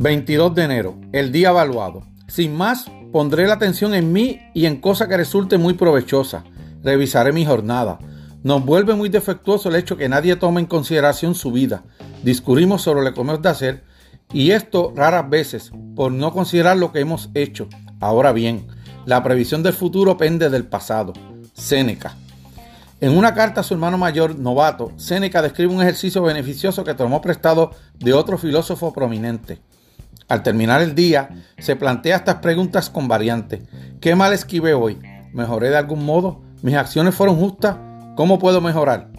22 de enero, el día evaluado. Sin más, pondré la atención en mí y en cosa que resulte muy provechosa. Revisaré mi jornada. Nos vuelve muy defectuoso el hecho que nadie tome en consideración su vida. Discurrimos sobre lo que hemos de hacer y esto raras veces por no considerar lo que hemos hecho. Ahora bien, la previsión del futuro pende del pasado. Séneca. En una carta a su hermano mayor, novato, Séneca describe un ejercicio beneficioso que tomó prestado de otro filósofo prominente. Al terminar el día, se plantea estas preguntas con variantes. ¿Qué mal esquivé hoy? ¿Mejoré de algún modo? ¿Mis acciones fueron justas? ¿Cómo puedo mejorar?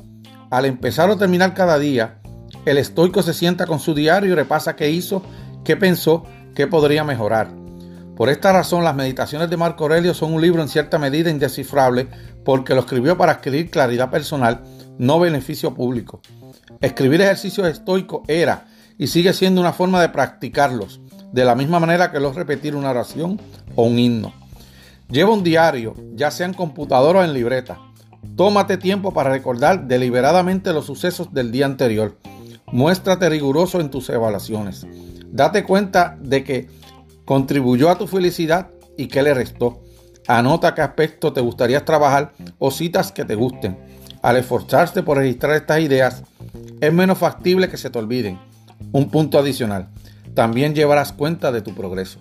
Al empezar o terminar cada día, el estoico se sienta con su diario y repasa qué hizo, qué pensó, qué podría mejorar. Por esta razón, las meditaciones de Marco Aurelio son un libro en cierta medida indescifrable porque lo escribió para adquirir claridad personal, no beneficio público. Escribir ejercicios estoicos era y sigue siendo una forma de practicarlos, de la misma manera que los repetir una oración o un himno. Lleva un diario, ya sea en computadora o en libreta. Tómate tiempo para recordar deliberadamente los sucesos del día anterior. Muéstrate riguroso en tus evaluaciones. Date cuenta de que contribuyó a tu felicidad y qué le restó. Anota qué aspecto te gustaría trabajar o citas que te gusten. Al esforzarte por registrar estas ideas, es menos factible que se te olviden. Un punto adicional, también llevarás cuenta de tu progreso.